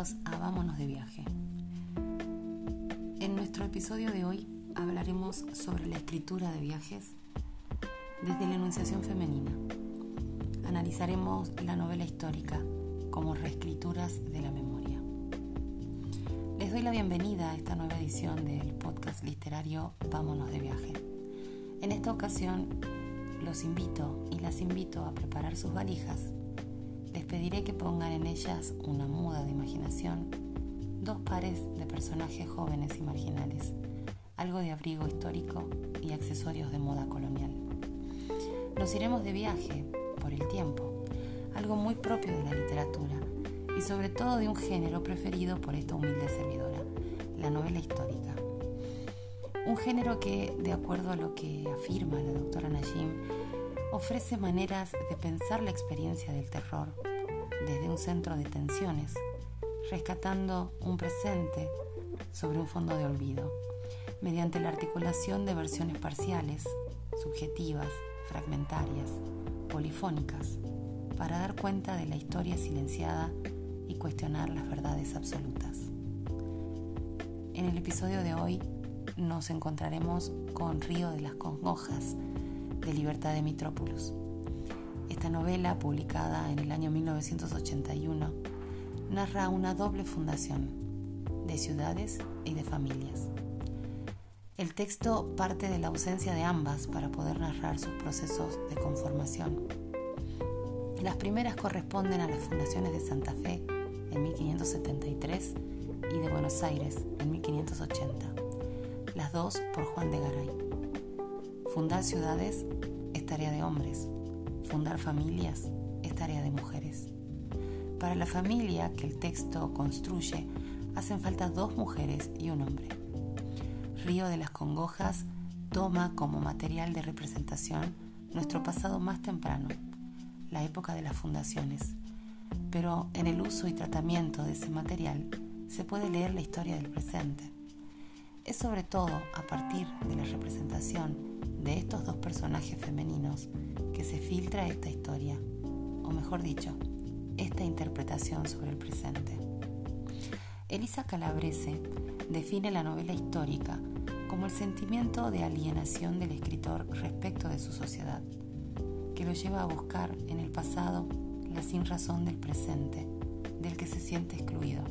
a Vámonos de viaje. En nuestro episodio de hoy hablaremos sobre la escritura de viajes desde la enunciación femenina. Analizaremos la novela histórica como reescrituras de la memoria. Les doy la bienvenida a esta nueva edición del podcast literario Vámonos de viaje. En esta ocasión los invito y las invito a preparar sus valijas pediré que pongan en ellas una muda de imaginación, dos pares de personajes jóvenes y marginales, algo de abrigo histórico y accesorios de moda colonial. Nos iremos de viaje por el tiempo, algo muy propio de la literatura y sobre todo de un género preferido por esta humilde servidora, la novela histórica. Un género que, de acuerdo a lo que afirma la doctora Najim, ofrece maneras de pensar la experiencia del terror desde un centro de tensiones, rescatando un presente sobre un fondo de olvido, mediante la articulación de versiones parciales, subjetivas, fragmentarias, polifónicas, para dar cuenta de la historia silenciada y cuestionar las verdades absolutas. En el episodio de hoy nos encontraremos con Río de las Congojas, de Libertad de Mitrópolis. Esta novela, publicada en el año 1981, narra una doble fundación de ciudades y de familias. El texto parte de la ausencia de ambas para poder narrar sus procesos de conformación. Las primeras corresponden a las fundaciones de Santa Fe en 1573 y de Buenos Aires en 1580, las dos por Juan de Garay. Fundar ciudades es tarea de hombres, fundar familias es tarea de mujeres. Para la familia que el texto construye, hacen falta dos mujeres y un hombre. Río de las Congojas toma como material de representación nuestro pasado más temprano, la época de las fundaciones, pero en el uso y tratamiento de ese material se puede leer la historia del presente. Es sobre todo a partir de la representación de estos dos personajes femeninos que se filtra esta historia, o mejor dicho, esta interpretación sobre el presente. Elisa Calabrese define la novela histórica como el sentimiento de alienación del escritor respecto de su sociedad, que lo lleva a buscar en el pasado la sinrazón del presente, del que se siente excluido.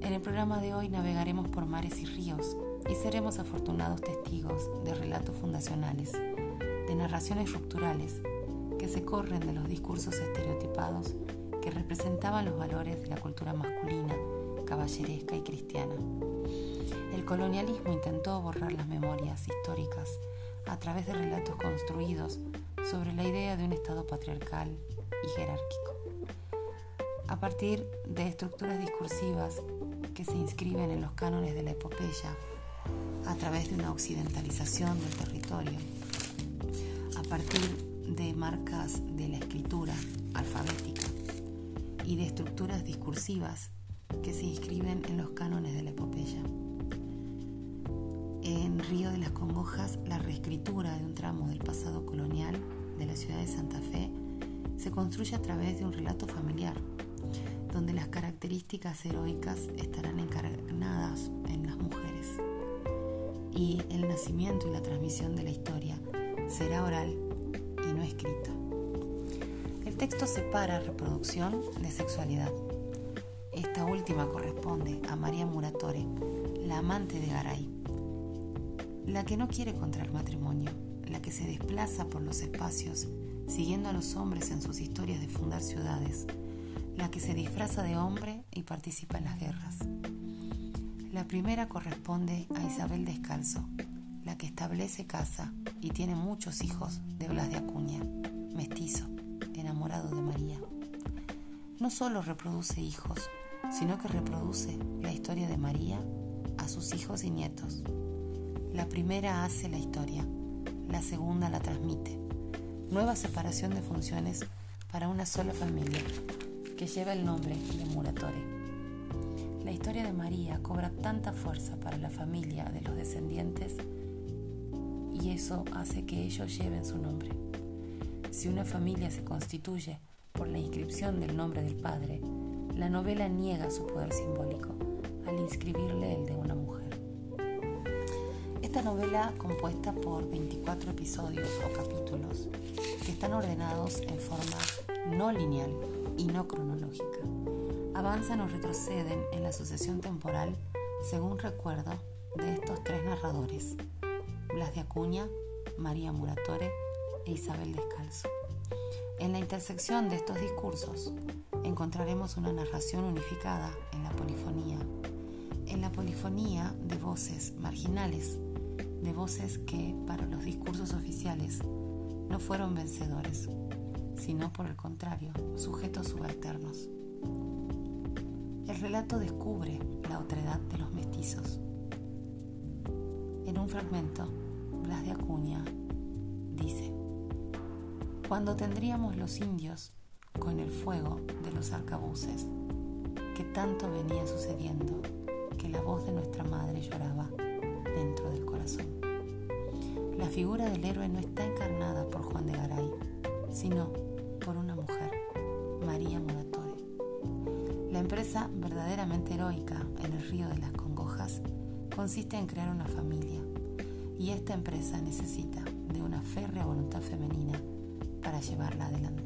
En el programa de hoy navegaremos por mares y ríos y seremos afortunados testigos de relatos fundacionales, de narraciones rupturales que se corren de los discursos estereotipados que representaban los valores de la cultura masculina, caballeresca y cristiana. El colonialismo intentó borrar las memorias históricas a través de relatos construidos sobre la idea de un Estado patriarcal y jerárquico. A partir de estructuras discursivas que se inscriben en los cánones de la epopeya, a través de una occidentalización del territorio, a partir de marcas de la escritura alfabética y de estructuras discursivas que se inscriben en los cánones de la epopeya. En Río de las Congojas, la reescritura de un tramo del pasado colonial de la ciudad de Santa Fe se construye a través de un relato familiar, donde las características heroicas estarán encarnadas en las y el nacimiento y la transmisión de la historia será oral y no escrita. El texto separa reproducción de sexualidad. Esta última corresponde a María Muratore, la amante de Garay, la que no quiere contraer matrimonio, la que se desplaza por los espacios siguiendo a los hombres en sus historias de fundar ciudades, la que se disfraza de hombre y participa en las guerras. La primera corresponde a Isabel Descalzo, la que establece casa y tiene muchos hijos de Blas de Acuña, mestizo, enamorado de María. No solo reproduce hijos, sino que reproduce la historia de María a sus hijos y nietos. La primera hace la historia, la segunda la transmite. Nueva separación de funciones para una sola familia que lleva el nombre de Muratore. La historia de María cobra tanta fuerza para la familia de los descendientes y eso hace que ellos lleven su nombre. Si una familia se constituye por la inscripción del nombre del padre, la novela niega su poder simbólico al inscribirle el de una mujer. Esta novela, compuesta por 24 episodios o capítulos, que están ordenados en forma no lineal y no cronológica, avanzan o retroceden en la sucesión temporal según recuerdo de estos tres narradores, Blas de Acuña, María Muratore e Isabel Descalzo. En la intersección de estos discursos encontraremos una narración unificada en la polifonía, en la polifonía de voces marginales, de voces que para los discursos oficiales no fueron vencedores, sino por el contrario, sujetos subalternos. El relato descubre la otredad de los mestizos. En un fragmento, Blas de Acuña dice, cuando tendríamos los indios con el fuego de los arcabuces, que tanto venía sucediendo que la voz de nuestra madre lloraba dentro del corazón. La figura del héroe no está encarnada por Juan de Garay, sino por una mujer, María Muratore. La empresa verdaderamente heroica en el río de las congojas consiste en crear una familia, y esta empresa necesita de una férrea voluntad femenina para llevarla adelante.